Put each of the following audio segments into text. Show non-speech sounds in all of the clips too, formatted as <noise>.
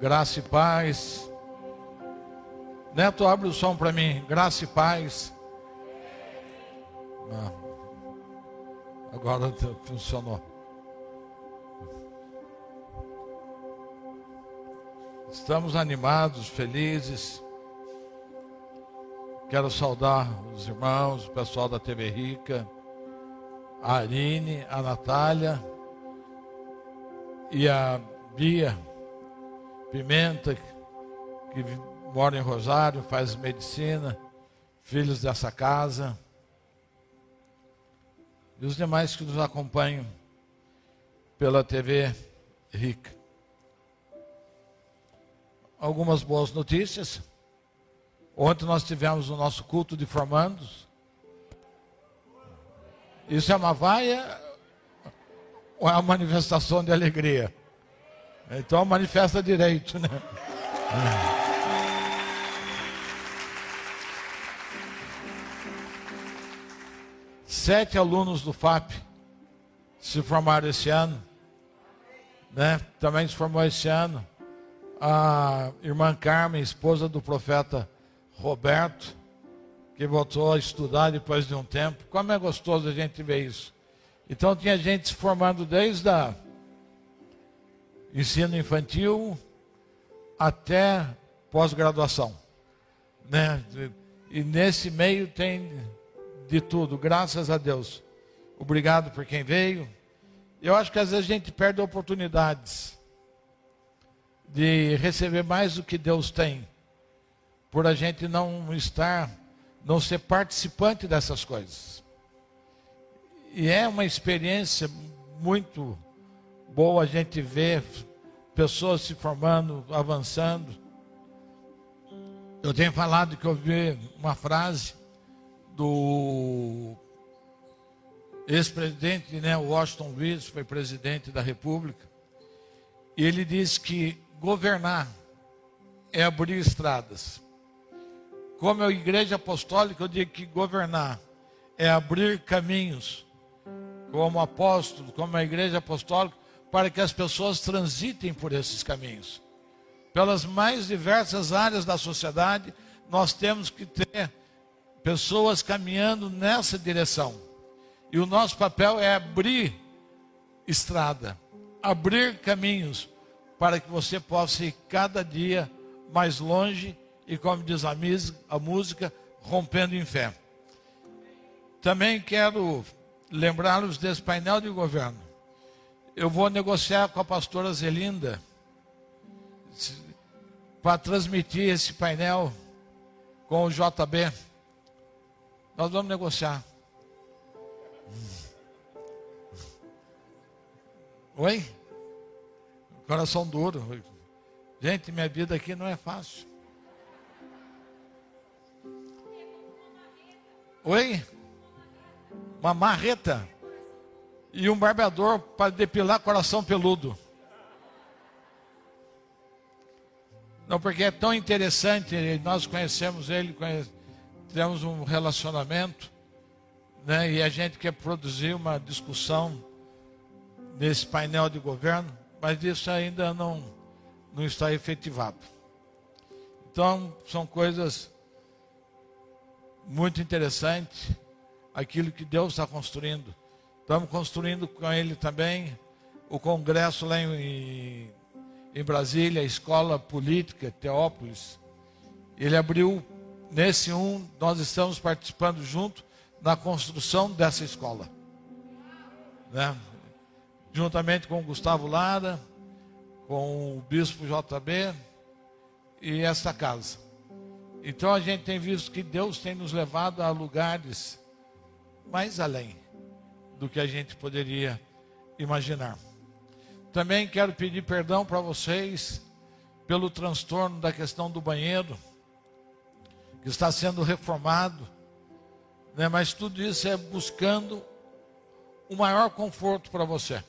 Graça e paz. Neto, abre o som para mim. Graça e paz. Ah, agora funcionou. Estamos animados, felizes. Quero saudar os irmãos, o pessoal da TV Rica, a Arine, a Natália e a Bia Pimenta, que mora em Rosário, faz medicina, filhos dessa casa. E os demais que nos acompanham pela TV Rica. Algumas boas notícias. Ontem nós tivemos o nosso culto de formandos. Isso é uma vaia ou é uma manifestação de alegria? Então manifesta direito, né? Sete alunos do FAP se formaram esse ano, né? Também se formou esse ano a irmã Carmen, esposa do profeta Roberto, que voltou a estudar depois de um tempo. Como é gostoso a gente ver isso. Então tinha gente se formando desde a ensino infantil até pós-graduação, né? E nesse meio tem de tudo, graças a Deus. Obrigado por quem veio. Eu acho que às vezes a gente perde oportunidades de receber mais do que Deus tem por a gente não estar, não ser participante dessas coisas. E é uma experiência muito boa a gente ver pessoas se formando, avançando. Eu tenho falado que eu vi uma frase do ex-presidente, né, Washington Luiz, foi presidente da República, e ele disse que governar é abrir estradas. Como a igreja apostólica, eu digo que governar é abrir caminhos, como apóstolo, como a igreja apostólica, para que as pessoas transitem por esses caminhos. Pelas mais diversas áreas da sociedade, nós temos que ter pessoas caminhando nessa direção. E o nosso papel é abrir estrada, abrir caminhos, para que você possa ir cada dia mais longe e, como diz a, a música, rompendo em fé. Também quero lembrá-los desse painel de governo. Eu vou negociar com a pastora Zelinda para transmitir esse painel com o JB. Nós vamos negociar. Oi? Coração duro. Gente, minha vida aqui não é fácil. Oi? Uma marreta e um barbeador para depilar coração peludo. Não, porque é tão interessante, nós conhecemos ele, temos um relacionamento, né, e a gente quer produzir uma discussão nesse painel de governo, mas isso ainda não, não está efetivado. Então, são coisas muito interessante aquilo que Deus está construindo. Estamos construindo com ele também o congresso lá em, em Brasília, a escola política Teópolis. Ele abriu nesse um, nós estamos participando junto na construção dessa escola. Né? Juntamente com o Gustavo Lara, com o Bispo JB e esta casa. Então a gente tem visto que Deus tem nos levado a lugares mais além do que a gente poderia imaginar. Também quero pedir perdão para vocês pelo transtorno da questão do banheiro, que está sendo reformado, né? mas tudo isso é buscando o maior conforto para você.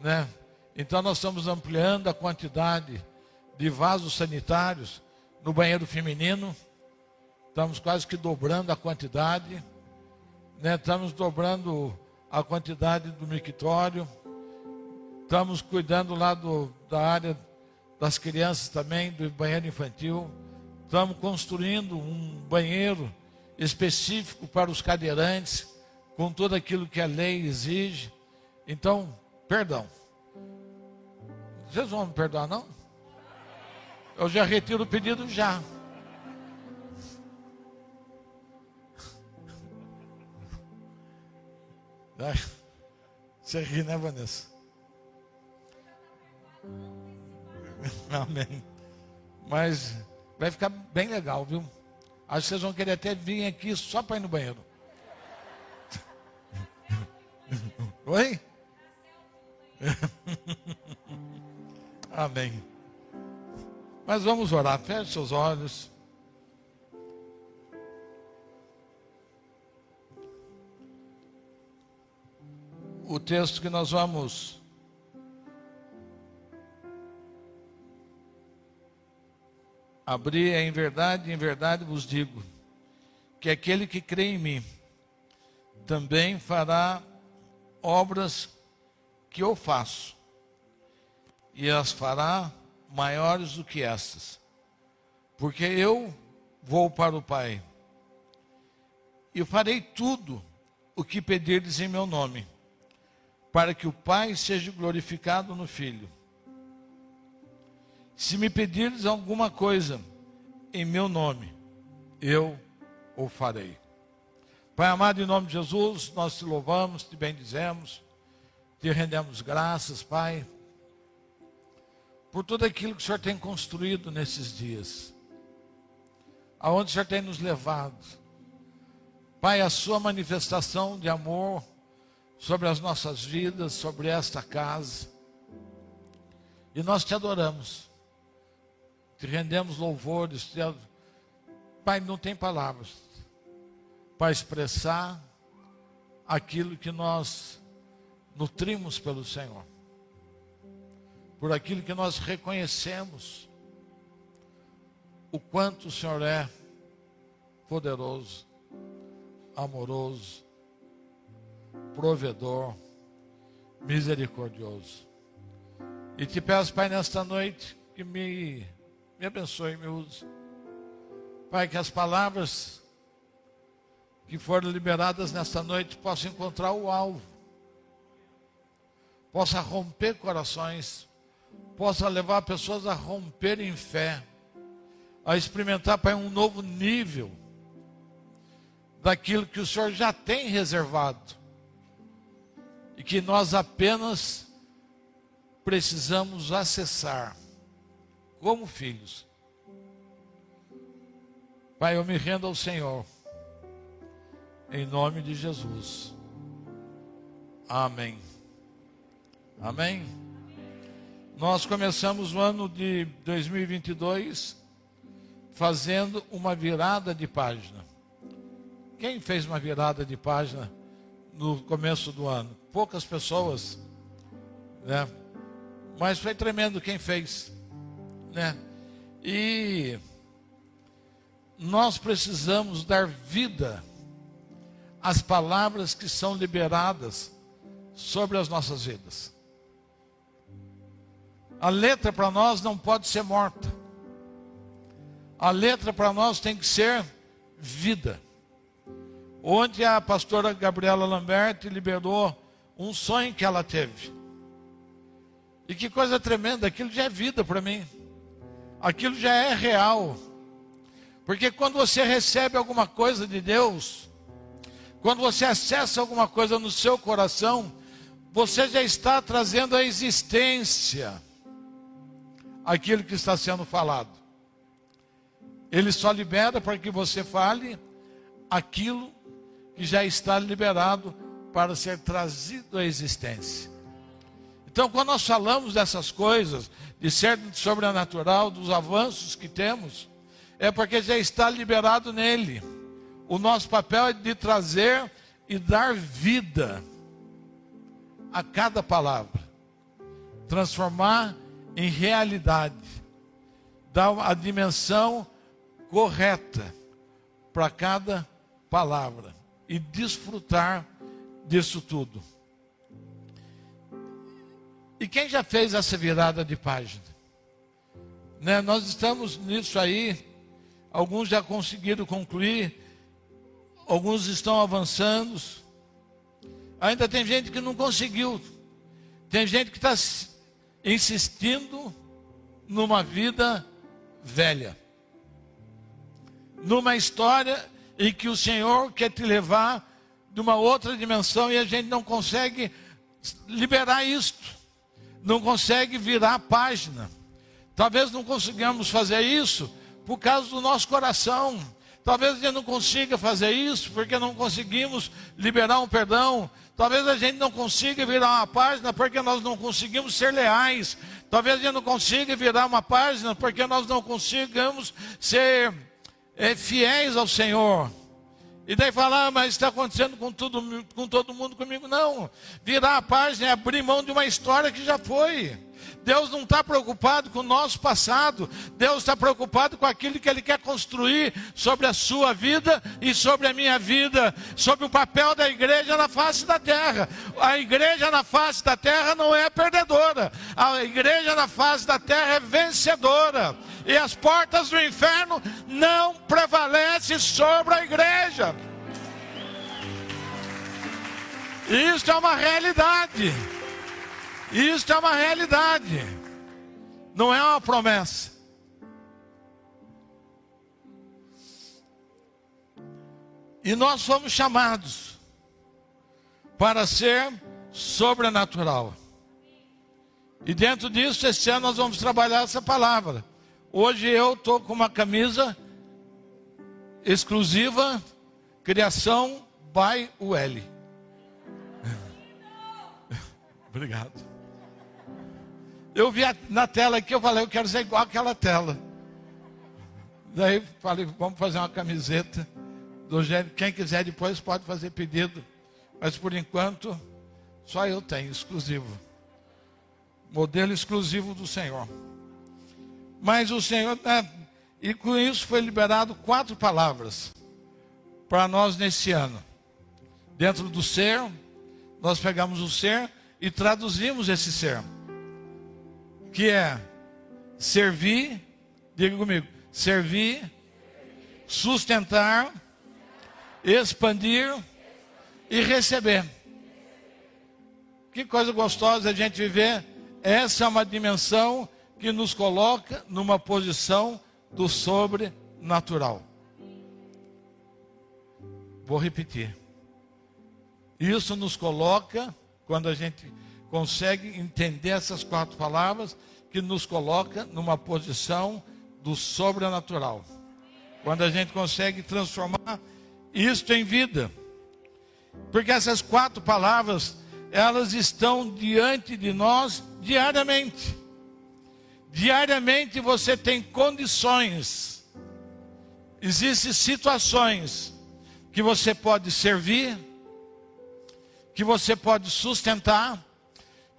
Né? Então nós estamos ampliando a quantidade de vasos sanitários no banheiro feminino, estamos quase que dobrando a quantidade, né? estamos dobrando a quantidade do mictório, estamos cuidando lá do, da área das crianças também, do banheiro infantil. Estamos construindo um banheiro específico para os cadeirantes, com tudo aquilo que a lei exige. Então, perdão. Vocês vão me perdoar, não? Eu já retiro o pedido já. Você ri, né, Vanessa? Amém. Mas vai ficar bem legal, viu? Acho que vocês vão querer até vir aqui só para ir no banheiro. <laughs> Oi? <laughs> Amém. Mas vamos orar. Feche seus olhos. O texto que nós vamos abrir é em verdade, em verdade vos digo, que aquele que crê em mim também fará obras que eu faço, e as fará maiores do que estas, porque eu vou para o Pai, e farei tudo o que pedirdes em meu nome, para que o Pai seja glorificado no Filho. Se me pedirdes alguma coisa em meu nome, eu o farei. Pai amado, em nome de Jesus, nós te louvamos, te bendizemos, te rendemos graças, Pai, por tudo aquilo que o Senhor tem construído nesses dias, aonde o Senhor tem nos levado. Pai, a sua manifestação de amor sobre as nossas vidas, sobre esta casa, e nós te adoramos te rendemos louvores. Te... Pai, não tem palavras para expressar aquilo que nós nutrimos pelo Senhor, por aquilo que nós reconhecemos, o quanto o Senhor é poderoso, amoroso, provedor, misericordioso. E te peço, Pai, nesta noite, que me me abençoe me use. Pai, que as palavras que foram liberadas nesta noite possam encontrar o alvo, possa romper corações, possa levar pessoas a romper em fé, a experimentar, Pai, um novo nível daquilo que o Senhor já tem reservado e que nós apenas precisamos acessar como filhos. Pai, eu me rendo ao Senhor, em nome de Jesus. Amém. Amém. Nós começamos o ano de 2022 fazendo uma virada de página. Quem fez uma virada de página no começo do ano? Poucas pessoas, né? Mas foi tremendo quem fez né? E nós precisamos dar vida às palavras que são liberadas sobre as nossas vidas. A letra para nós não pode ser morta. A letra para nós tem que ser vida. Onde a pastora Gabriela Lambert liberou um sonho que ela teve. E que coisa tremenda, aquilo já é vida para mim aquilo já é real. Porque quando você recebe alguma coisa de Deus, quando você acessa alguma coisa no seu coração, você já está trazendo à existência aquilo que está sendo falado. Ele só libera para que você fale aquilo que já está liberado para ser trazido à existência. Então, quando nós falamos dessas coisas, de ser sobrenatural, dos avanços que temos, é porque já está liberado nele. O nosso papel é de trazer e dar vida a cada palavra, transformar em realidade, dar a dimensão correta para cada palavra e desfrutar disso tudo. E quem já fez essa virada de página? Né? Nós estamos nisso aí, alguns já conseguiram concluir, alguns estão avançando. Ainda tem gente que não conseguiu, tem gente que está insistindo numa vida velha, numa história em que o Senhor quer te levar de uma outra dimensão e a gente não consegue liberar isto, não consegue virar a página. Talvez não consigamos fazer isso por causa do nosso coração. Talvez a gente não consiga fazer isso porque não conseguimos liberar um perdão. Talvez a gente não consiga virar uma página porque nós não conseguimos ser leais. Talvez a gente não consiga virar uma página porque nós não consigamos ser é, fiéis ao Senhor. E daí falar, ah, mas está acontecendo com, tudo, com todo mundo comigo. Não. Virar a página é abrir mão de uma história que já foi. Deus não está preocupado com o nosso passado, Deus está preocupado com aquilo que Ele quer construir sobre a sua vida e sobre a minha vida, sobre o papel da igreja na face da terra. A igreja na face da terra não é perdedora, a igreja na face da terra é vencedora, e as portas do inferno não prevalecem sobre a igreja. Isso é uma realidade. Isso é uma realidade, não é uma promessa. E nós fomos chamados para ser sobrenatural. E dentro disso, esse ano nós vamos trabalhar essa palavra. Hoje eu estou com uma camisa exclusiva, criação by UL. <laughs> Obrigado. Eu vi na tela aqui, eu falei, eu quero ser igual aquela tela. Daí falei, vamos fazer uma camiseta do gênero. Quem quiser depois pode fazer pedido. Mas por enquanto, só eu tenho, exclusivo. Modelo exclusivo do Senhor. Mas o Senhor, né, e com isso foi liberado quatro palavras para nós nesse ano. Dentro do ser, nós pegamos o ser e traduzimos esse ser que é servir, diga comigo, servir, sustentar, expandir e receber. Que coisa gostosa a gente viver. Essa é uma dimensão que nos coloca numa posição do sobrenatural. Vou repetir. Isso nos coloca, quando a gente consegue entender essas quatro palavras que nos coloca numa posição do sobrenatural. Quando a gente consegue transformar isto em vida. Porque essas quatro palavras, elas estão diante de nós diariamente. Diariamente você tem condições, existem situações que você pode servir, que você pode sustentar,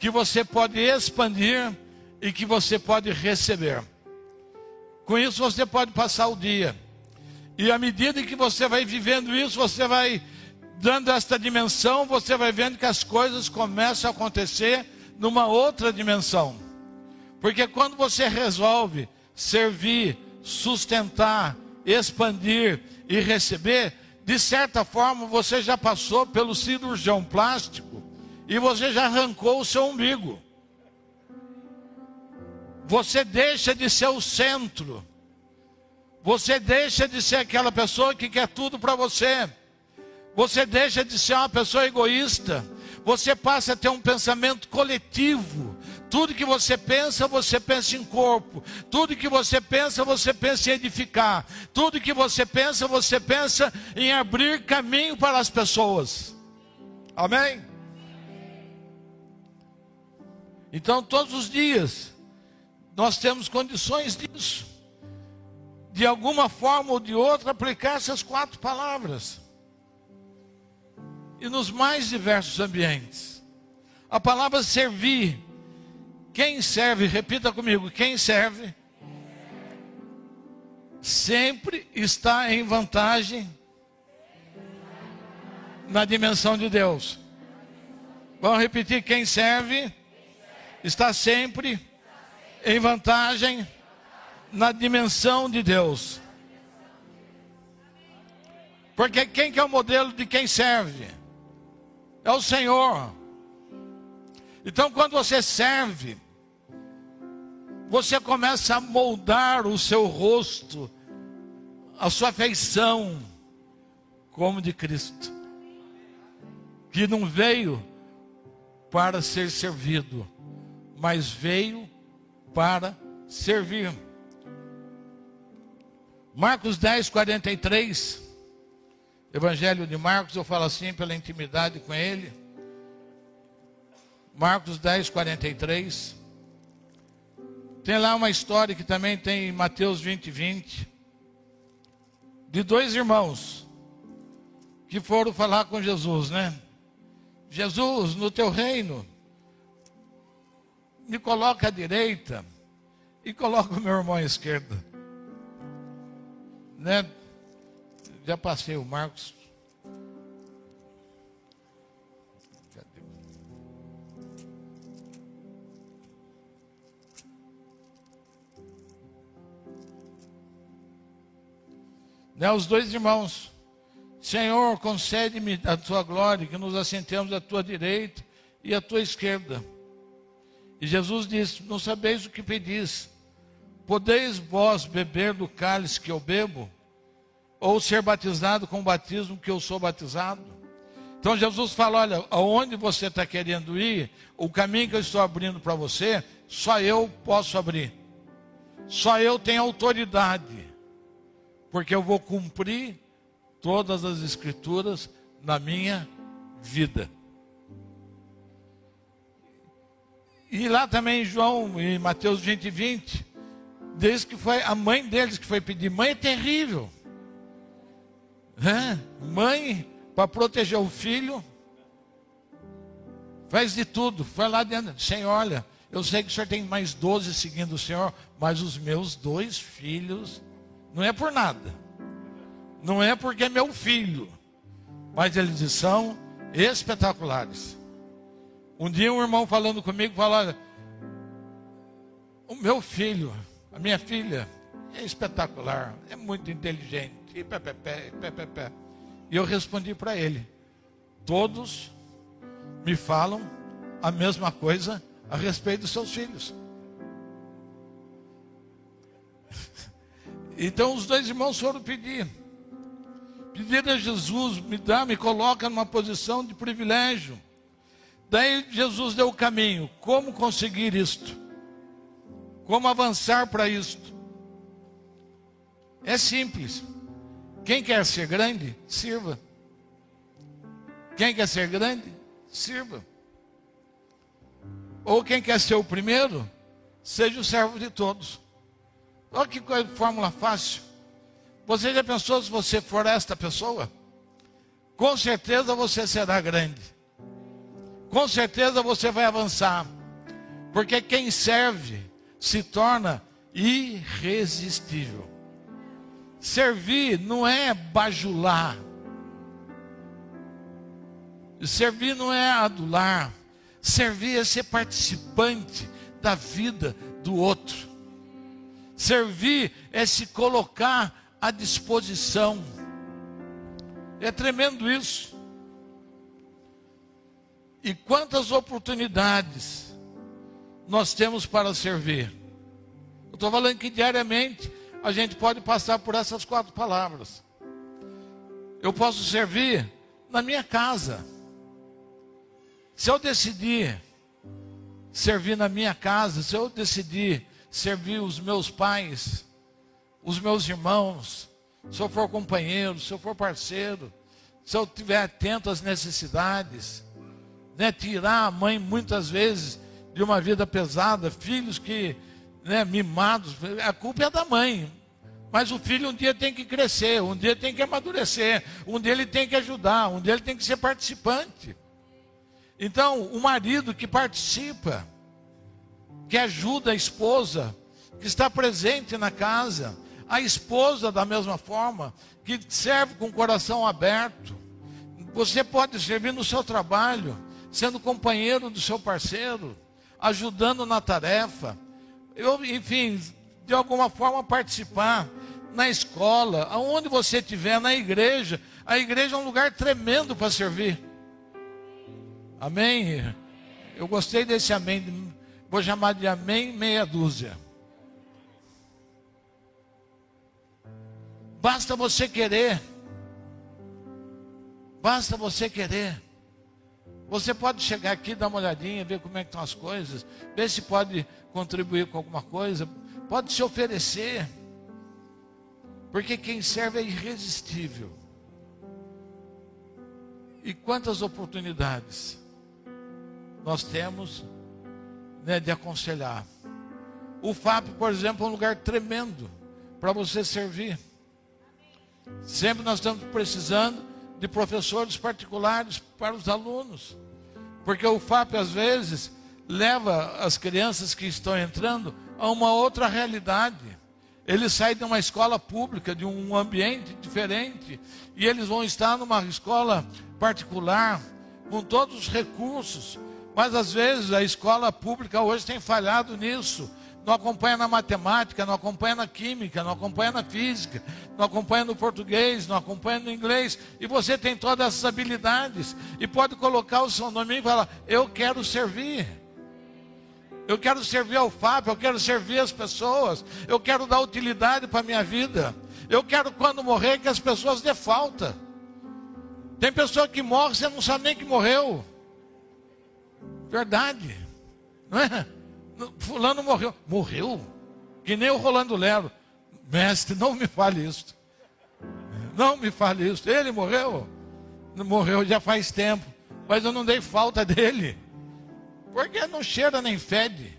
que você pode expandir e que você pode receber. Com isso você pode passar o dia. E à medida que você vai vivendo isso, você vai dando esta dimensão, você vai vendo que as coisas começam a acontecer numa outra dimensão. Porque quando você resolve servir, sustentar, expandir e receber, de certa forma você já passou pelo cirurgião plástico e você já arrancou o seu umbigo. Você deixa de ser o centro. Você deixa de ser aquela pessoa que quer tudo para você. Você deixa de ser uma pessoa egoísta. Você passa a ter um pensamento coletivo. Tudo que você pensa, você pensa em corpo. Tudo que você pensa, você pensa em edificar. Tudo que você pensa, você pensa em abrir caminho para as pessoas. Amém? Então, todos os dias, nós temos condições disso. De alguma forma ou de outra, aplicar essas quatro palavras. E nos mais diversos ambientes. A palavra servir. Quem serve, repita comigo, quem serve, sempre está em vantagem na dimensão de Deus. Vamos repetir: quem serve está sempre em vantagem na dimensão de Deus. Porque quem que é o modelo de quem serve? É o Senhor. Então, quando você serve, você começa a moldar o seu rosto, a sua feição, como de Cristo, que não veio para ser servido, mas veio para servir. Marcos 10, 43. Evangelho de Marcos, eu falo assim pela intimidade com ele. Marcos 10, 43. Tem lá uma história que também tem em Mateus 20, 20. De dois irmãos que foram falar com Jesus, né? Jesus, no teu reino, me coloca à direita e coloca o meu irmão à esquerda né? Já passei o Marcos. Né, os dois irmãos. Senhor, concede-me a tua glória, que nos assentemos à tua direita e à tua esquerda. E Jesus disse: Não sabeis o que pedis. Podeis vós beber do cálice que eu bebo? ou ser batizado com o batismo que eu sou batizado. Então Jesus fala: olha, aonde você está querendo ir, o caminho que eu estou abrindo para você, só eu posso abrir. Só eu tenho autoridade, porque eu vou cumprir todas as escrituras na minha vida. E lá também João, em Mateus 20, 20, diz que foi a mãe deles que foi pedir. Mãe é terrível. É, mãe, para proteger o filho, faz de tudo. Foi lá dentro. Senhor, olha, eu sei que o senhor tem mais 12 seguindo o senhor, mas os meus dois filhos, não é por nada. Não é porque é meu filho, mas eles são espetaculares. Um dia um irmão falando comigo falou: o meu filho, a minha filha, é espetacular, é muito inteligente e pé, pé, pé, pé, pé, pé. E eu respondi para ele: todos me falam a mesma coisa a respeito dos seus filhos. <laughs> Então os dois irmãos foram pedir. Pedir a Jesus, me dá, me coloca numa posição de privilégio. Daí Jesus deu o caminho. Como conseguir isto? Como avançar para isto? É simples. Quem quer ser grande, sirva. Quem quer ser grande, sirva. Ou quem quer ser o primeiro, seja o servo de todos. Olha que fórmula fácil. Você já pensou se você for esta pessoa? Com certeza você será grande. Com certeza você vai avançar. Porque quem serve se torna irresistível. Servir não é bajular. Servir não é adular. Servir é ser participante da vida do outro. Servir é se colocar à disposição. É tremendo isso. E quantas oportunidades nós temos para servir? Eu estou falando que diariamente a gente pode passar por essas quatro palavras. Eu posso servir na minha casa. Se eu decidir servir na minha casa, se eu decidir servir os meus pais, os meus irmãos, se eu for companheiro, se eu for parceiro, se eu estiver atento às necessidades, né, tirar a mãe muitas vezes de uma vida pesada, filhos que né, mimados, a culpa é da mãe. Mas o filho um dia tem que crescer, um dia tem que amadurecer, um dia ele tem que ajudar, um dia ele tem que ser participante. Então, o marido que participa, que ajuda a esposa, que está presente na casa, a esposa da mesma forma, que serve com o coração aberto. Você pode servir no seu trabalho, sendo companheiro do seu parceiro, ajudando na tarefa, eu, enfim, de alguma forma participar na escola, aonde você estiver, na igreja. A igreja é um lugar tremendo para servir. Amém? Eu gostei desse amém. Vou chamar de amém meia dúzia. Basta você querer. Basta você querer. Você pode chegar aqui, dar uma olhadinha, ver como é que estão as coisas, ver se pode contribuir com alguma coisa, pode se oferecer. Porque quem serve é irresistível. E quantas oportunidades nós temos né, de aconselhar. O FAP, por exemplo, é um lugar tremendo para você servir. Sempre nós estamos precisando de professores particulares para os alunos. Porque o FAP, às vezes, leva as crianças que estão entrando a uma outra realidade. Eles saem de uma escola pública, de um ambiente diferente, e eles vão estar numa escola particular, com todos os recursos. Mas às vezes a escola pública hoje tem falhado nisso não acompanha na matemática, não acompanha na química, não acompanha na física, não acompanha no português, não acompanha no inglês, e você tem todas essas habilidades, e pode colocar o seu nome e falar: Eu quero servir. Eu quero servir ao FAP, eu quero servir as pessoas, eu quero dar utilidade para a minha vida. Eu quero, quando morrer, que as pessoas dê falta. Tem pessoa que morre, você não sabe nem que morreu. Verdade. Não é? Fulano morreu. Morreu? Que nem o Rolando Lero. Mestre, não me fale isso. Não me fale isso. Ele morreu? Morreu já faz tempo. Mas eu não dei falta dele. Porque não cheira nem fede.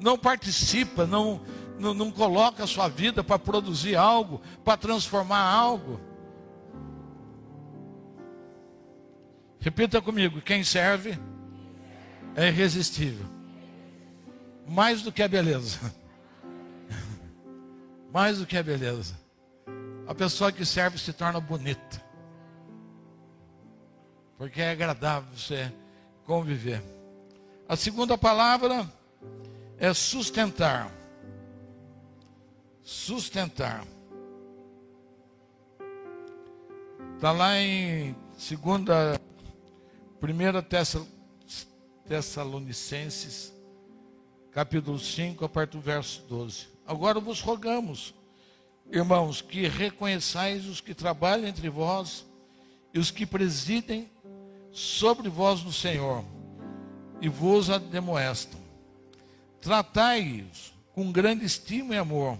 Não participa, não, não, não coloca a sua vida para produzir algo, para transformar algo. Repita comigo: quem serve é irresistível mais do que a beleza. mais do que a beleza. A pessoa que serve se torna bonita. Porque é agradável você conviver. A segunda palavra é sustentar. Sustentar. Está lá em segunda, primeira Tessalonicenses capítulo 5, a partir do verso 12. Agora vos rogamos, irmãos, que reconheçais os que trabalham entre vós e os que presidem sobre vós no Senhor e vos admoestam. Tratai-os com grande estima e amor,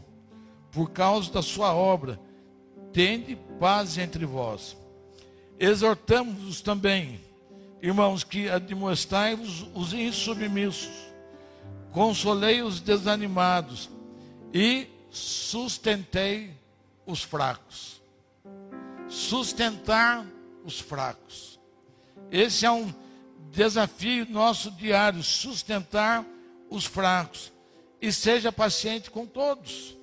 por causa da sua obra, tende paz entre vós. Exortamos-os também, irmãos, que admoestai-vos os insubmissos consolei os desanimados e sustentei os fracos. Sustentar os fracos. Esse é um desafio nosso diário, sustentar os fracos e seja paciente com todos.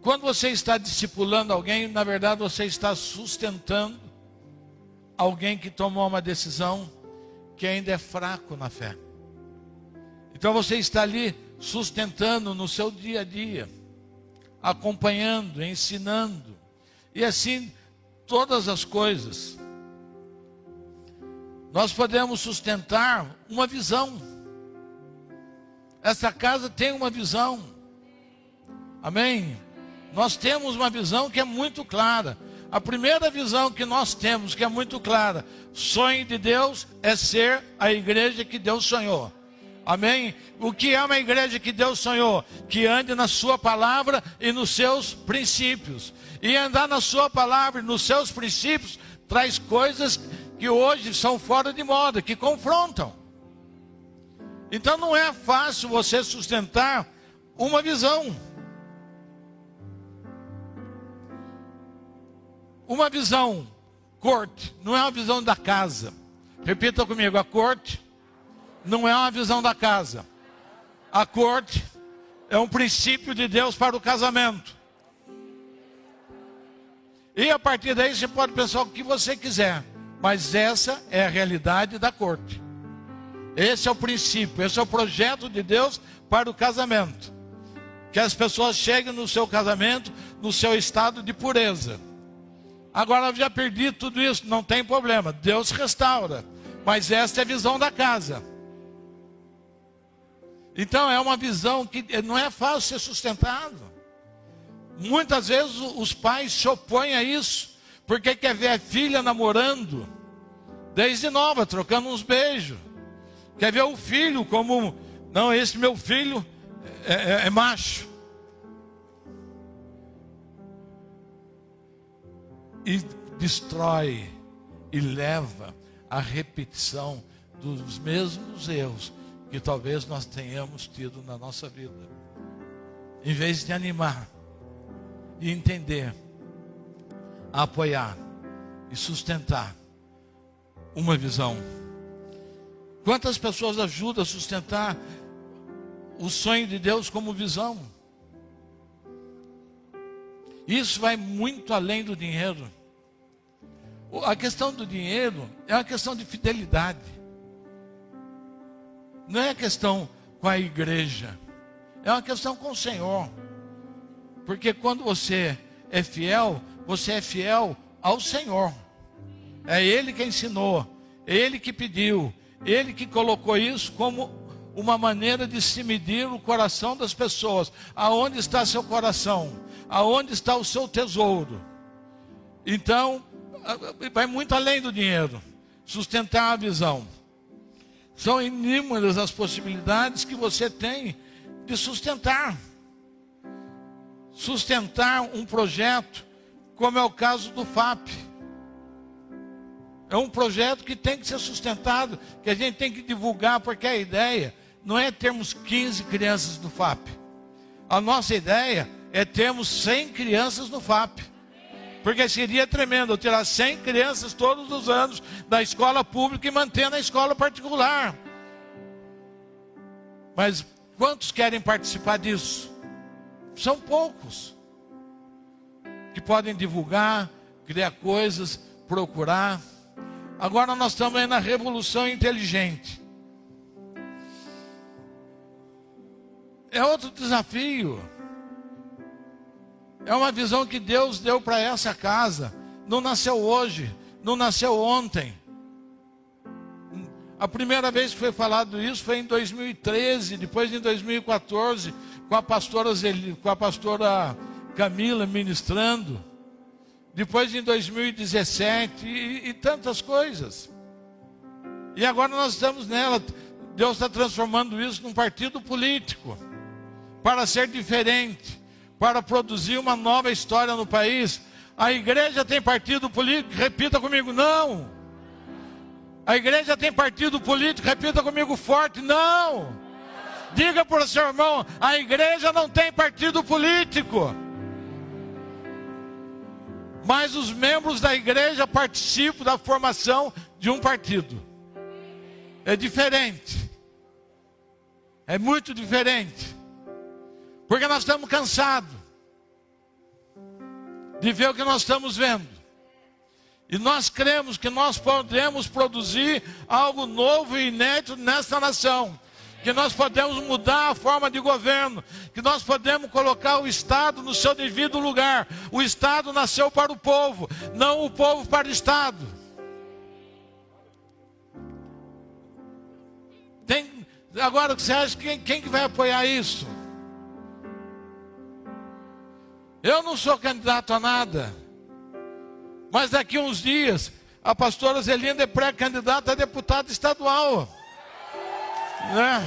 Quando você está discipulando alguém, na verdade você está sustentando alguém que tomou uma decisão que ainda é fraco na fé. Então você está ali sustentando no seu dia a dia, acompanhando, ensinando, e assim todas as coisas. Nós podemos sustentar uma visão. Essa casa tem uma visão. Amém? Nós temos uma visão que é muito clara. A primeira visão que nós temos, que é muito clara, sonho de Deus é ser a igreja que Deus sonhou. Amém? O que é uma igreja que Deus sonhou? Que ande na sua palavra e nos seus princípios. E andar na sua palavra e nos seus princípios traz coisas que hoje são fora de moda, que confrontam. Então não é fácil você sustentar uma visão. Uma visão, corte, não é uma visão da casa. Repita comigo: a corte não é uma visão da casa. A corte é um princípio de Deus para o casamento. E a partir daí você pode pensar o que você quiser, mas essa é a realidade da corte. Esse é o princípio, esse é o projeto de Deus para o casamento. Que as pessoas cheguem no seu casamento no seu estado de pureza. Agora eu já perdi tudo isso, não tem problema, Deus restaura. Mas esta é a visão da casa. Então é uma visão que não é fácil ser sustentado. Muitas vezes os pais se opõem a isso, porque quer ver a filha namorando desde nova, trocando uns beijos. Quer ver o filho como, não, esse meu filho é, é, é macho. E destrói e leva à repetição dos mesmos erros que talvez nós tenhamos tido na nossa vida. Em vez de animar e entender, apoiar e sustentar uma visão. Quantas pessoas ajudam a sustentar o sonho de Deus como visão? Isso vai muito além do dinheiro. A questão do dinheiro é uma questão de fidelidade. Não é questão com a igreja. É uma questão com o Senhor. Porque quando você é fiel, você é fiel ao Senhor. É Ele que ensinou, Ele que pediu, Ele que colocou isso como uma maneira de se medir o coração das pessoas. Aonde está seu coração? Aonde está o seu tesouro? Então, vai muito além do dinheiro. Sustentar a visão. São inúmeras as possibilidades que você tem de sustentar. Sustentar um projeto, como é o caso do FAP. É um projeto que tem que ser sustentado, que a gente tem que divulgar, porque a ideia não é termos 15 crianças no FAP. A nossa ideia é termos 100 crianças no FAP. Porque seria tremendo tirar 100 crianças todos os anos da escola pública e manter na escola particular. Mas quantos querem participar disso? São poucos que podem divulgar, criar coisas, procurar. Agora nós estamos aí na revolução inteligente. É outro desafio. É uma visão que Deus deu para essa casa. Não nasceu hoje, não nasceu ontem. A primeira vez que foi falado isso foi em 2013, depois em 2014, com a pastora, Zeli, com a pastora Camila ministrando. Depois em 2017 e, e tantas coisas. E agora nós estamos nela. Deus está transformando isso num partido político para ser diferente para produzir uma nova história no país. A igreja tem partido político? Repita comigo, não. A igreja tem partido político? Repita comigo forte, não. Diga para o seu irmão, a igreja não tem partido político. Mas os membros da igreja participam da formação de um partido. É diferente. É muito diferente. Porque nós estamos cansados de ver o que nós estamos vendo. E nós cremos que nós podemos produzir algo novo e inédito nesta nação. Que nós podemos mudar a forma de governo, que nós podemos colocar o Estado no seu devido lugar. O Estado nasceu para o povo, não o povo para o Estado. Tem, agora, você acha quem, quem que vai apoiar isso? Eu não sou candidato a nada. Mas daqui uns dias, a pastora Zelinda é pré-candidata a deputada estadual. Né?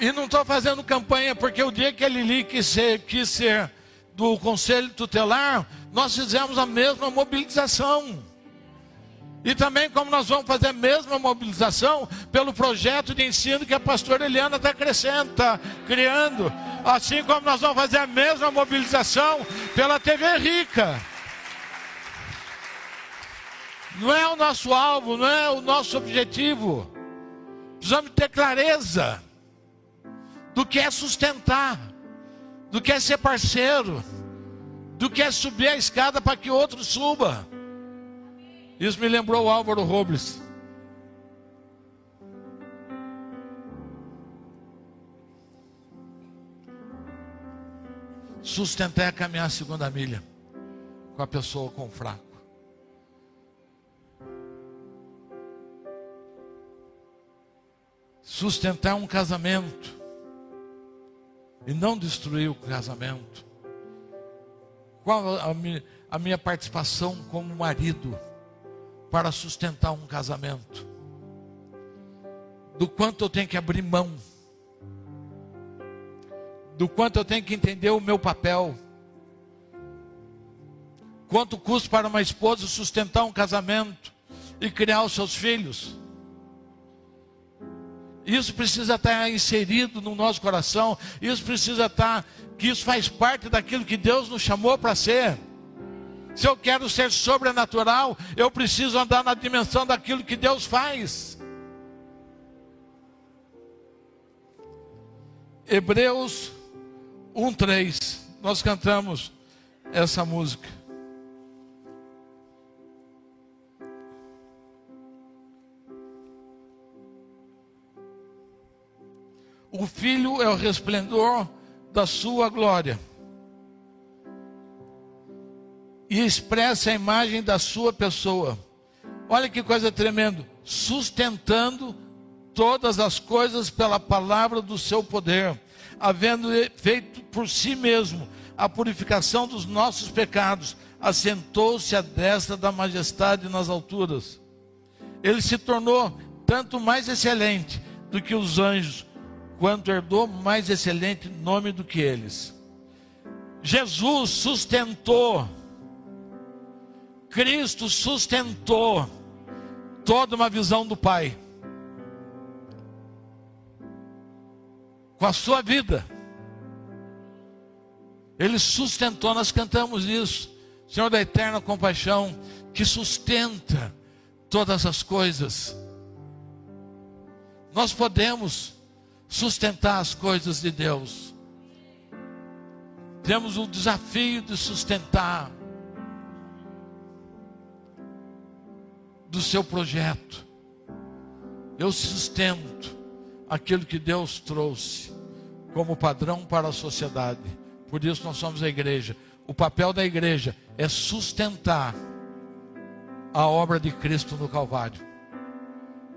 E não estou fazendo campanha porque o dia que a Lili quis ser, quis ser do Conselho Tutelar, nós fizemos a mesma mobilização. E também como nós vamos fazer a mesma mobilização pelo projeto de ensino que a pastora Eliana está crescendo, está criando. Assim como nós vamos fazer a mesma mobilização pela TV Rica. Não é o nosso alvo, não é o nosso objetivo. Precisamos ter clareza do que é sustentar, do que é ser parceiro, do que subir a escada para que outro suba. Isso me lembrou o Álvaro Robles. Sustentar é caminhar a segunda milha com a pessoa com o fraco. Sustentar um casamento e não destruir o casamento. Qual a a minha participação como marido para sustentar um casamento? Do quanto eu tenho que abrir mão do quanto eu tenho que entender o meu papel. Quanto custa para uma esposa sustentar um casamento e criar os seus filhos? Isso precisa estar inserido no nosso coração. Isso precisa estar, que isso faz parte daquilo que Deus nos chamou para ser. Se eu quero ser sobrenatural, eu preciso andar na dimensão daquilo que Deus faz. Hebreus 1:3. Nós cantamos essa música. O filho é o resplendor da sua glória. E expressa a imagem da sua pessoa. Olha que coisa tremenda, sustentando todas as coisas pela palavra do seu poder havendo feito por si mesmo a purificação dos nossos pecados, assentou-se à destra da majestade nas alturas. Ele se tornou tanto mais excelente do que os anjos, quanto herdou mais excelente nome do que eles. Jesus sustentou, Cristo sustentou toda uma visão do Pai. com a sua vida. Ele sustentou, nós cantamos isso. Senhor da eterna compaixão, que sustenta todas as coisas. Nós podemos sustentar as coisas de Deus. Temos o desafio de sustentar do seu projeto. Eu sustento aquilo que Deus trouxe como padrão para a sociedade. Por isso nós somos a igreja. O papel da igreja é sustentar a obra de Cristo no Calvário.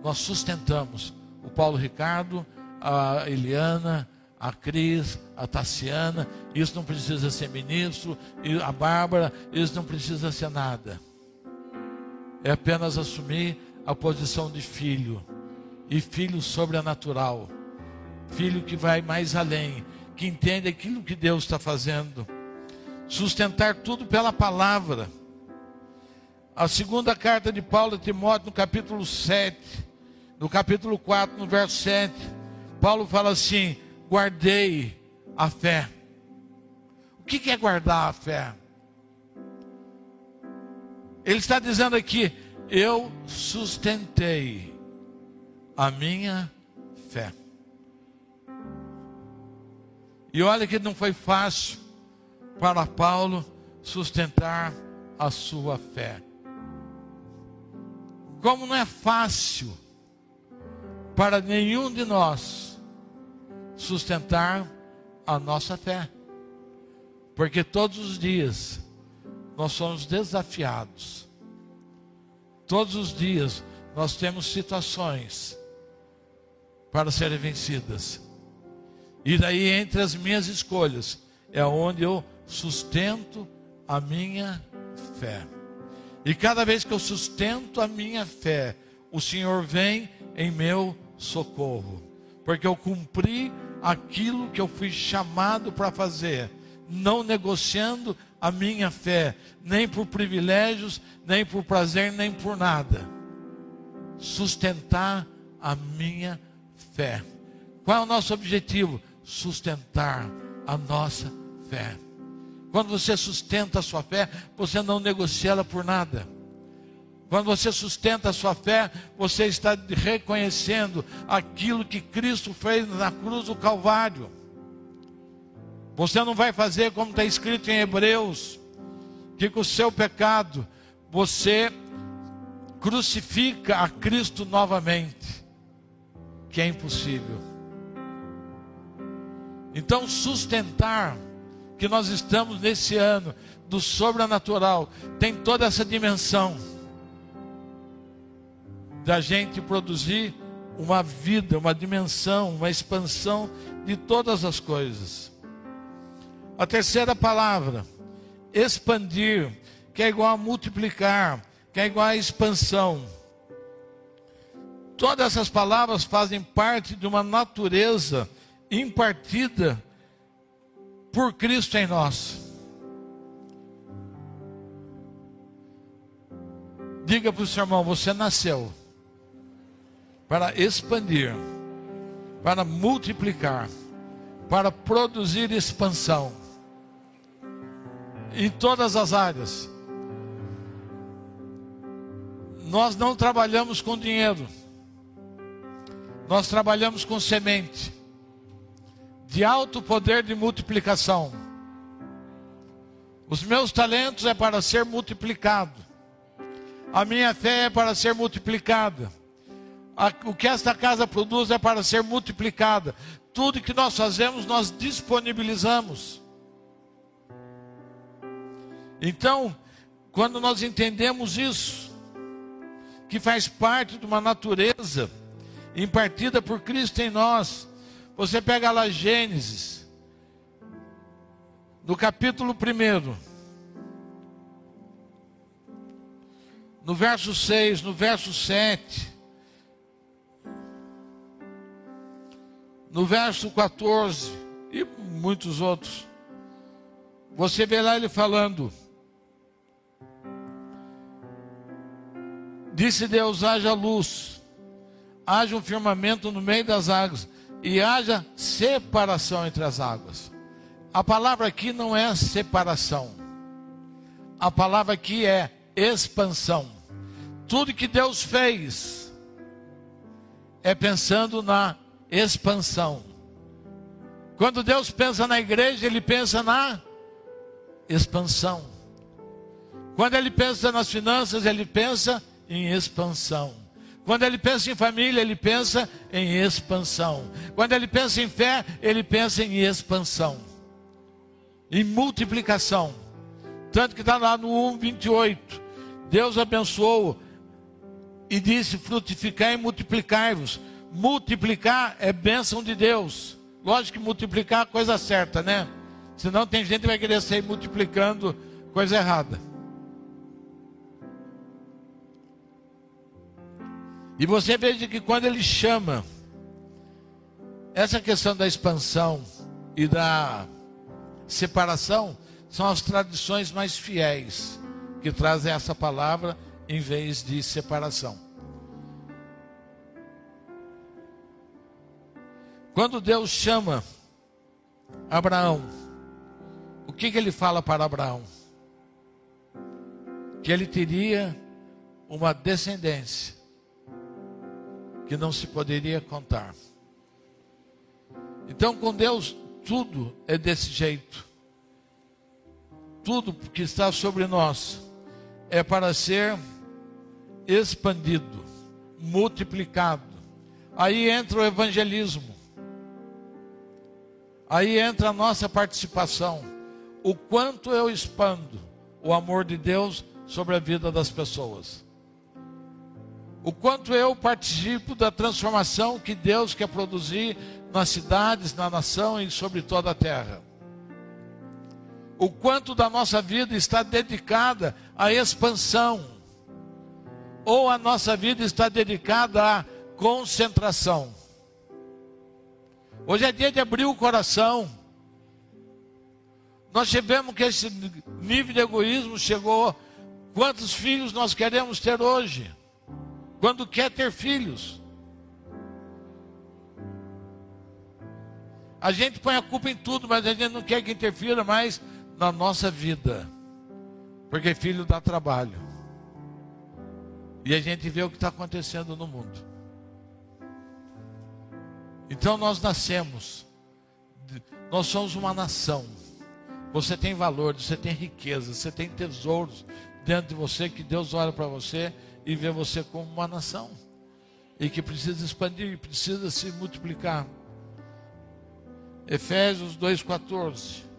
Nós sustentamos o Paulo Ricardo, a Eliana, a Cris, a Tassiana. Isso não precisa ser ministro, a Bárbara, isso não precisa ser nada. É apenas assumir a posição de filho e filho sobrenatural, filho que vai mais além, que entende aquilo que Deus está fazendo, sustentar tudo pela palavra. A segunda carta de Paulo a Timóteo, no capítulo 7, no capítulo 4, no verso 7, Paulo fala assim: guardei a fé. O que é guardar a fé? Ele está dizendo aqui: eu sustentei a minha fé. E olha que não foi fácil para Paulo sustentar a sua fé. Como não é fácil para nenhum de nós sustentar a nossa fé. Porque todos os dias nós somos desafiados. Todos os dias nós temos situações para serem vencidas. E daí, entre as minhas escolhas, é onde eu sustento a minha fé. E cada vez que eu sustento a minha fé, o Senhor vem em meu socorro, porque eu cumpri aquilo que eu fui chamado para fazer, não negociando a minha fé, nem por privilégios, nem por prazer, nem por nada. Sustentar a minha fé. Qual é o nosso objetivo? Sustentar a nossa fé. Quando você sustenta a sua fé, você não negocia ela por nada. Quando você sustenta a sua fé, você está reconhecendo aquilo que Cristo fez na cruz do Calvário. Você não vai fazer como está escrito em Hebreus, que com o seu pecado você crucifica a Cristo novamente, que é impossível. Então, sustentar que nós estamos nesse ano do sobrenatural tem toda essa dimensão da gente produzir uma vida, uma dimensão, uma expansão de todas as coisas. A terceira palavra, expandir, que é igual a multiplicar, que é igual a expansão. Todas essas palavras fazem parte de uma natureza impartida por Cristo em nós. Diga para o seu irmão: você nasceu para expandir, para multiplicar, para produzir expansão em todas as áreas. Nós não trabalhamos com dinheiro, nós trabalhamos com semente de alto poder de multiplicação. Os meus talentos é para ser multiplicado. A minha fé é para ser multiplicada. O que esta casa produz é para ser multiplicada. Tudo que nós fazemos, nós disponibilizamos. Então, quando nós entendemos isso, que faz parte de uma natureza impartida por Cristo em nós, você pega lá Gênesis, no capítulo 1, no verso 6, no verso 7, no verso 14 e muitos outros. Você vê lá ele falando: Disse Deus: haja luz, haja um firmamento no meio das águas, e haja separação entre as águas. A palavra aqui não é separação. A palavra aqui é expansão. Tudo que Deus fez é pensando na expansão. Quando Deus pensa na igreja, Ele pensa na expansão. Quando Ele pensa nas finanças, Ele pensa em expansão. Quando ele pensa em família, ele pensa em expansão. Quando ele pensa em fé, ele pensa em expansão, em multiplicação. Tanto que está lá no 1, 28. Deus abençoou e disse: frutificar e multiplicar-vos. Multiplicar é bênção de Deus. Lógico que multiplicar é coisa certa, né? Senão tem gente que vai querer sair multiplicando coisa errada. E você veja que quando ele chama essa questão da expansão e da separação, são as tradições mais fiéis que trazem essa palavra em vez de separação. Quando Deus chama Abraão, o que, que ele fala para Abraão? Que ele teria uma descendência que não se poderia contar. Então, com Deus, tudo é desse jeito. Tudo que está sobre nós é para ser expandido, multiplicado. Aí entra o evangelismo. Aí entra a nossa participação. O quanto eu expando o amor de Deus sobre a vida das pessoas o quanto eu participo da transformação que Deus quer produzir nas cidades, na nação e sobre toda a terra. O quanto da nossa vida está dedicada à expansão, ou a nossa vida está dedicada à concentração. Hoje é dia de abrir o coração. Nós tivemos que esse nível de egoísmo chegou. Quantos filhos nós queremos ter hoje? Quando quer ter filhos. A gente põe a culpa em tudo, mas a gente não quer que interfira mais na nossa vida. Porque filho dá trabalho. E a gente vê o que está acontecendo no mundo. Então nós nascemos, nós somos uma nação Você tem valores, você tem riqueza, você tem tesouros dentro de você que Deus olha para você e vê você como uma nação e que precisa expandir, precisa se multiplicar. Efésios 2,14.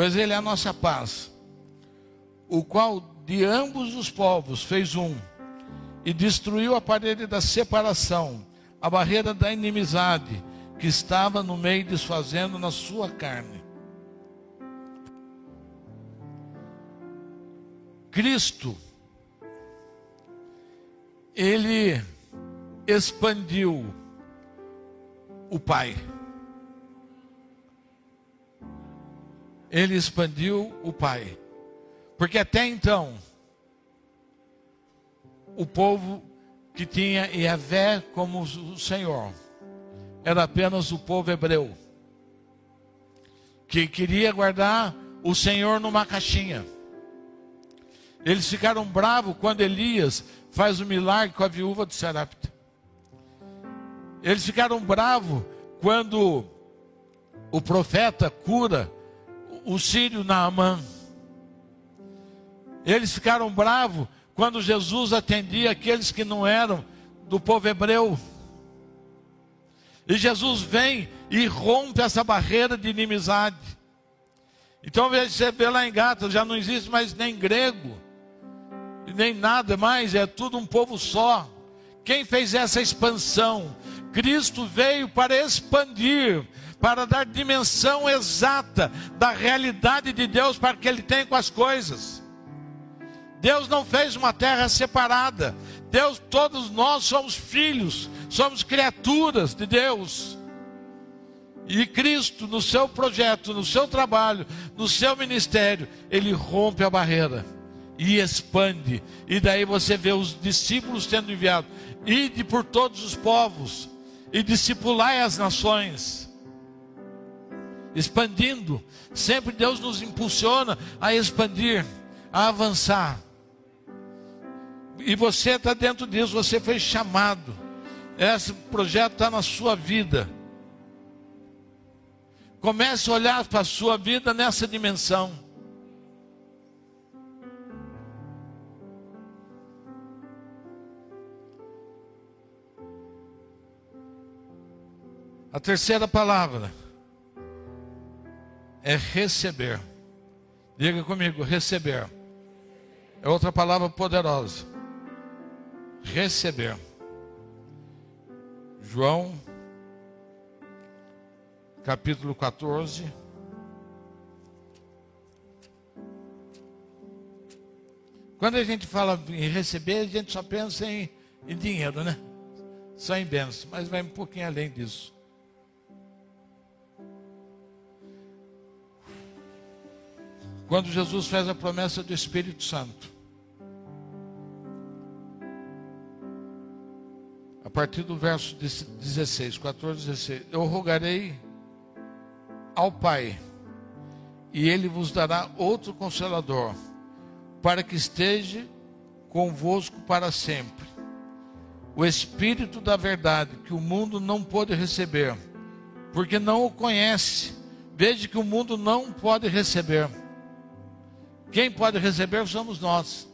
Pois ele é a nossa paz, o qual de ambos os povos fez um, e destruiu a parede da separação, a barreira da inimizade, que estava no meio desfazendo na sua carne. Cristo, ele expandiu o Pai. Ele expandiu o Pai. Porque até então, o povo que tinha Yahvé como o Senhor era apenas o povo hebreu, que queria guardar o Senhor numa caixinha. Eles ficaram bravos quando Elias faz o milagre com a viúva de Sarapta. Eles ficaram bravos quando o profeta cura o sírio Naamã. Eles ficaram bravos quando Jesus atendia aqueles que não eram do povo hebreu. E Jesus vem e rompe essa barreira de inimizade. Então você vê lá em Gata, já não existe mais nem grego, nem nada mais, é tudo um povo só. Quem fez essa expansão? Cristo veio para expandir para dar dimensão exata da realidade de Deus para que Ele tem com as coisas. Deus não fez uma terra separada. Deus, todos nós somos filhos, somos criaturas de Deus. E Cristo, no seu projeto, no seu trabalho, no seu ministério, ele rompe a barreira e expande. E daí você vê os discípulos sendo enviados. Ide por todos os povos e discipulai as nações expandindo. Sempre Deus nos impulsiona a expandir, a avançar. E você está dentro disso, você foi chamado. Esse projeto está na sua vida. Comece a olhar para a sua vida nessa dimensão. A terceira palavra é receber. Diga comigo, receber. É outra palavra poderosa. Receber. João, capítulo 14. Quando a gente fala em receber, a gente só pensa em, em dinheiro, né? Só em bênção, mas vai um pouquinho além disso. Quando Jesus fez a promessa do Espírito Santo. A partir do verso 16, 14, 16. Eu rogarei ao Pai, e Ele vos dará outro consolador, para que esteja convosco para sempre. O Espírito da verdade, que o mundo não pode receber, porque não o conhece. Veja que o mundo não pode receber quem pode receber somos nós.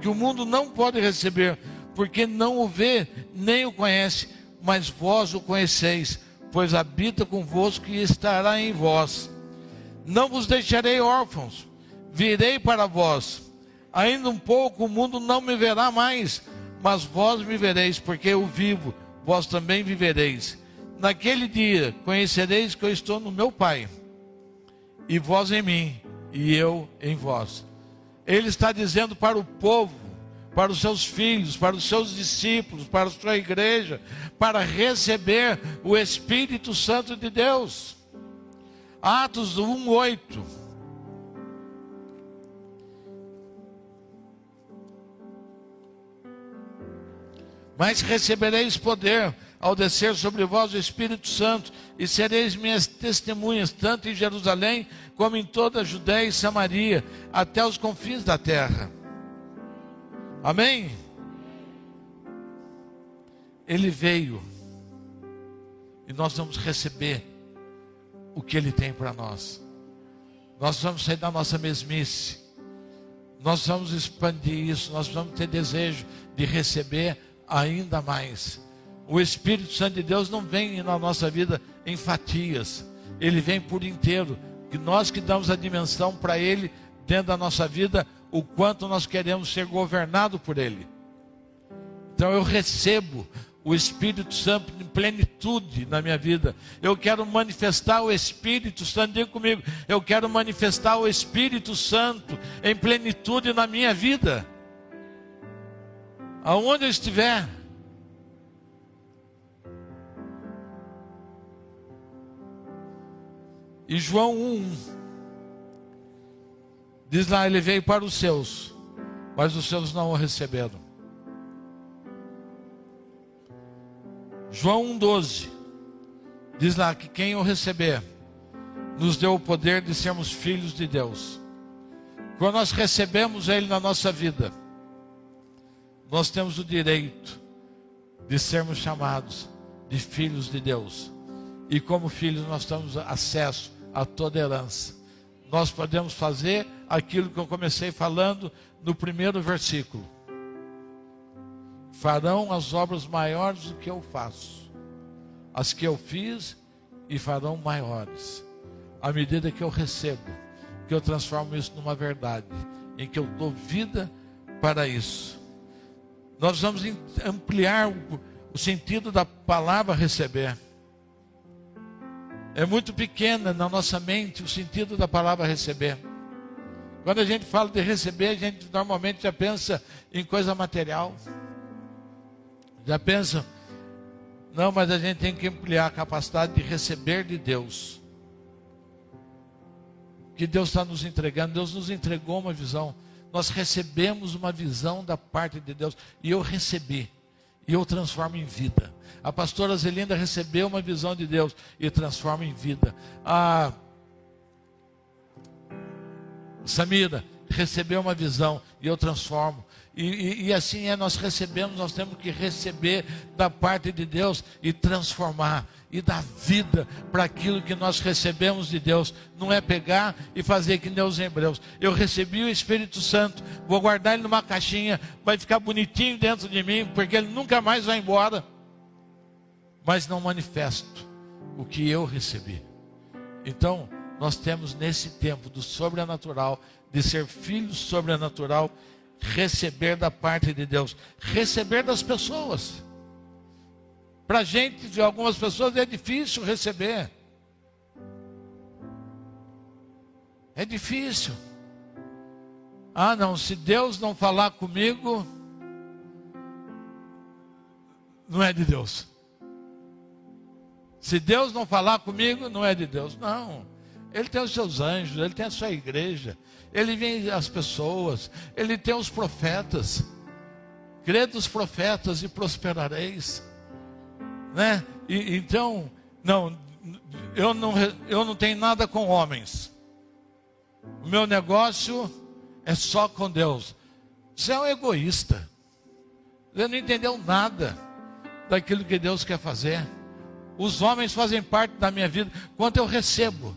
Que o mundo não pode receber, porque não o vê nem o conhece, mas vós o conheceis, pois habita convosco e estará em vós. Não vos deixarei órfãos, virei para vós. Ainda um pouco o mundo não me verá mais, mas vós me vereis, porque eu vivo, vós também vivereis. Naquele dia conhecereis que eu estou no meu Pai, e vós em mim e eu em vós. Ele está dizendo para o povo, para os seus filhos, para os seus discípulos, para a sua igreja, para receber o Espírito Santo de Deus. Atos 1:8 Mas recebereis poder ao descer sobre vós o Espírito Santo, e sereis minhas testemunhas, tanto em Jerusalém como em toda a Judéia e Samaria, até os confins da terra. Amém? Ele veio e nós vamos receber o que Ele tem para nós. Nós vamos sair da nossa mesmice. Nós vamos expandir isso. Nós vamos ter desejo de receber ainda mais. O Espírito Santo de Deus não vem na nossa vida em fatias. Ele vem por inteiro. E nós que damos a dimensão para Ele dentro da nossa vida, o quanto nós queremos ser governado por Ele. Então eu recebo o Espírito Santo em plenitude na minha vida. Eu quero manifestar o Espírito Santo, diga comigo, eu quero manifestar o Espírito Santo em plenitude na minha vida. Aonde eu estiver. E João 1 diz lá: ele veio para os seus, mas os seus não o receberam. João 1,12 diz lá que quem o receber nos deu o poder de sermos filhos de Deus. Quando nós recebemos Ele na nossa vida, nós temos o direito de sermos chamados de filhos de Deus. E como filhos, nós temos acesso a toda herança. Nós podemos fazer aquilo que eu comecei falando no primeiro versículo farão as obras maiores do que eu faço, as que eu fiz e farão maiores, à medida que eu recebo, que eu transformo isso numa verdade, em que eu dou vida para isso. Nós vamos ampliar o, o sentido da palavra receber. É muito pequena na nossa mente o sentido da palavra receber. Quando a gente fala de receber, a gente normalmente já pensa em coisa material. Já pensam? Não, mas a gente tem que ampliar a capacidade de receber de Deus. Que Deus está nos entregando. Deus nos entregou uma visão. Nós recebemos uma visão da parte de Deus. E eu recebi. E eu transformo em vida. A pastora Zelinda recebeu uma visão de Deus e transforma em vida. A Samira recebeu uma visão e eu transformo. E, e, e, assim é, nós recebemos, nós temos que receber da parte de Deus e transformar e dar vida para aquilo que nós recebemos de Deus. Não é pegar e fazer que os hebreus. Eu recebi o Espírito Santo, vou guardar ele numa caixinha, vai ficar bonitinho dentro de mim, porque ele nunca mais vai embora. Mas não manifesto o que eu recebi. Então, nós temos nesse tempo do sobrenatural, de ser filho sobrenatural, receber da parte de Deus, receber das pessoas. Para gente, de algumas pessoas, é difícil receber. É difícil. Ah, não, se Deus não falar comigo, não é de Deus. Se Deus não falar comigo, não é de Deus. Não. Ele tem os seus anjos, ele tem a sua igreja, ele vem as pessoas, ele tem os profetas. Crede os profetas e prosperareis. Né? E, então, não, eu não, eu não tenho nada com homens. O meu negócio é só com Deus. Você é um egoísta. Você não entendeu nada daquilo que Deus quer fazer. Os homens fazem parte da minha vida. Quanto eu recebo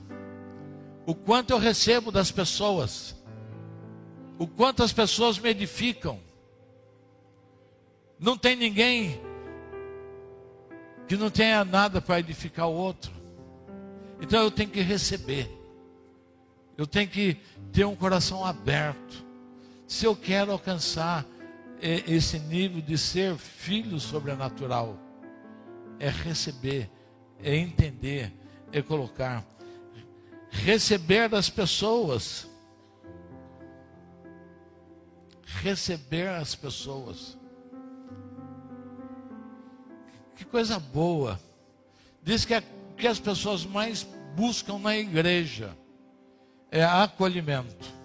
o quanto eu recebo das pessoas, o quanto as pessoas me edificam. Não tem ninguém que não tenha nada para edificar o outro. Então eu tenho que receber. Eu tenho que ter um coração aberto. Se eu quero alcançar esse nível de ser filho sobrenatural, é receber, é entender, é colocar receber das pessoas. Receber as pessoas. Que coisa boa. Diz que, é, que as pessoas mais buscam na igreja é acolhimento.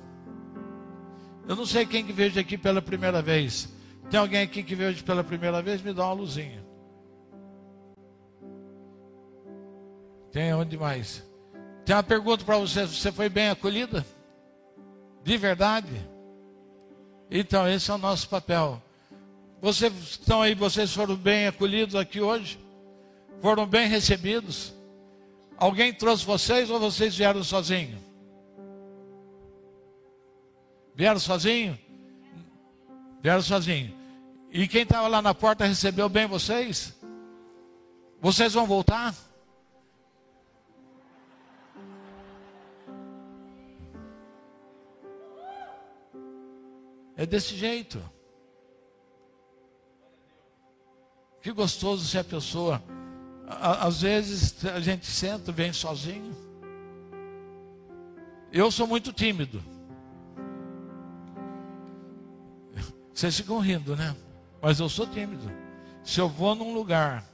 Eu não sei quem que vejo aqui pela primeira vez. Tem alguém aqui que veio pela primeira vez? Me dá uma luzinha. Tem onde mais? Tem uma pergunta para você: você foi bem acolhida? De verdade? Então, esse é o nosso papel. Vocês estão aí, vocês foram bem acolhidos aqui hoje? Foram bem recebidos? Alguém trouxe vocês ou vocês vieram sozinhos? Vieram sozinhos? Vieram sozinhos. E quem estava lá na porta recebeu bem vocês? Vocês vão voltar? É desse jeito. Que gostoso se a pessoa. Às vezes a gente senta, vem sozinho. Eu sou muito tímido. Vocês ficam rindo, né? Mas eu sou tímido. Se eu vou num lugar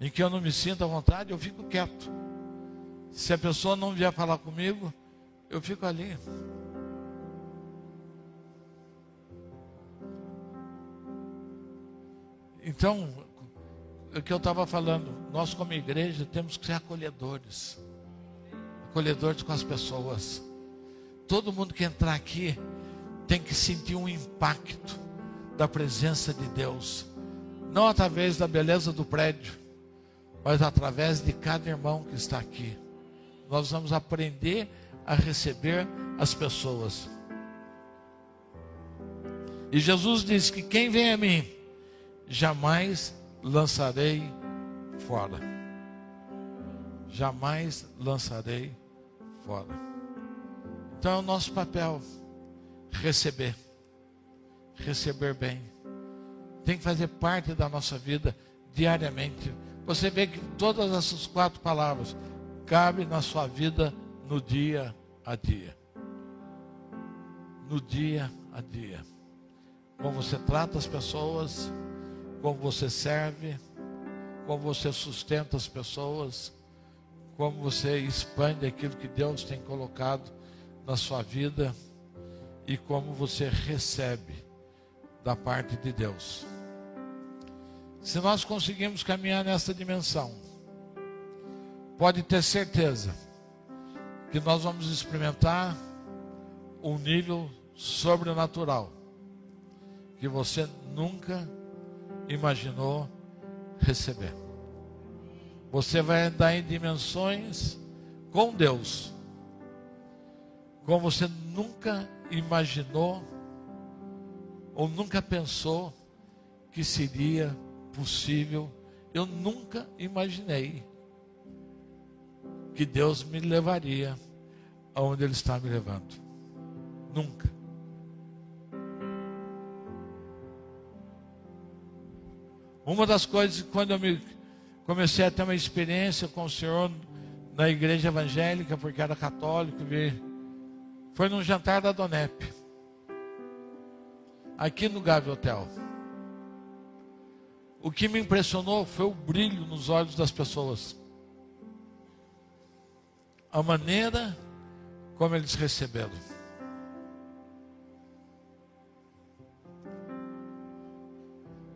em que eu não me sinto à vontade, eu fico quieto. Se a pessoa não vier falar comigo, eu fico ali. Então, o que eu estava falando, nós como igreja temos que ser acolhedores. Acolhedores com as pessoas. Todo mundo que entrar aqui tem que sentir um impacto da presença de Deus. Não através da beleza do prédio, mas através de cada irmão que está aqui. Nós vamos aprender a receber as pessoas. E Jesus diz que quem vem a mim, jamais lançarei fora. Jamais lançarei fora. Então é o nosso papel receber. Receber bem. Tem que fazer parte da nossa vida diariamente. Você vê que todas essas quatro palavras cabem na sua vida no dia a dia. No dia a dia. Como você trata as pessoas, como você serve, como você sustenta as pessoas, como você expande aquilo que Deus tem colocado na sua vida e como você recebe da parte de Deus. Se nós conseguimos caminhar nessa dimensão, pode ter certeza que nós vamos experimentar um nível sobrenatural que você nunca imaginou receber. Você vai andar em dimensões com Deus, como você nunca imaginou ou nunca pensou que seria possível. Eu nunca imaginei que Deus me levaria aonde Ele está me levando. Nunca. Uma das coisas, quando eu me comecei a ter uma experiência com o Senhor na igreja evangélica, porque era católico, foi num jantar da Donep, aqui no Gavi Hotel. O que me impressionou foi o brilho nos olhos das pessoas. A maneira como eles receberam.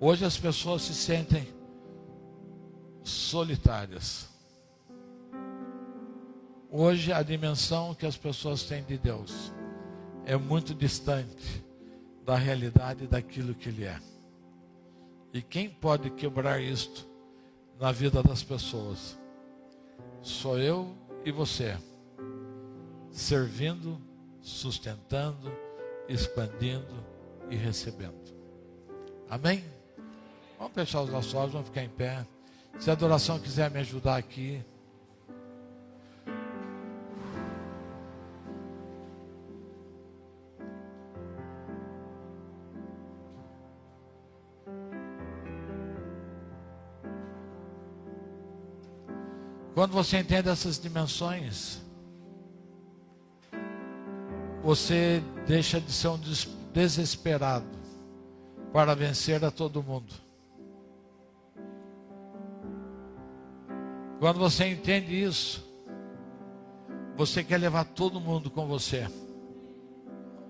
Hoje as pessoas se sentem solitárias. Hoje a dimensão que as pessoas têm de Deus é muito distante da realidade daquilo que Ele é. E quem pode quebrar isto na vida das pessoas? Sou eu e você, servindo, sustentando, expandindo e recebendo. Amém? Vamos fechar os nossos olhos, vamos ficar em pé. Se a adoração quiser me ajudar aqui. Quando você entende essas dimensões, você deixa de ser um desesperado para vencer a todo mundo. Quando você entende isso, você quer levar todo mundo com você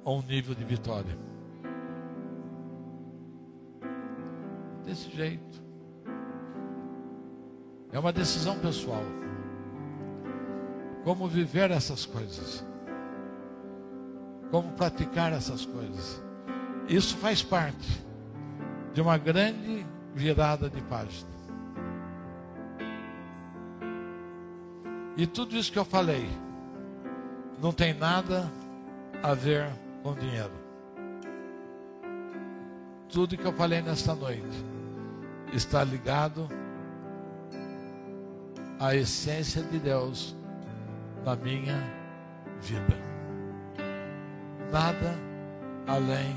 a um nível de vitória. Desse jeito. É uma decisão pessoal. como viver essas coisas, como praticar essas coisas. Isso faz parte de uma grande virada de página. E tudo isso que eu falei não tem nada a ver com dinheiro. Tudo que eu falei nesta noite está ligado à essência de Deus na minha vida. Nada além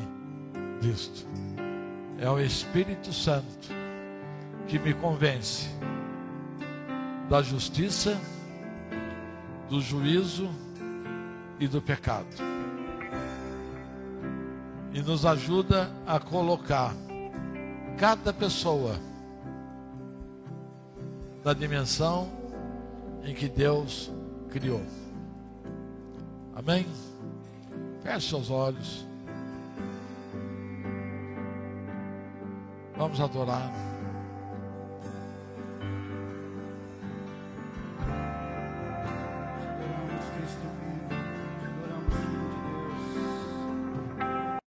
disto. É o Espírito Santo que me convence da justiça, do juízo e do pecado. E nos ajuda a colocar cada pessoa na dimensão em que Deus criou. Amém? Feche seus olhos. Vamos adorar.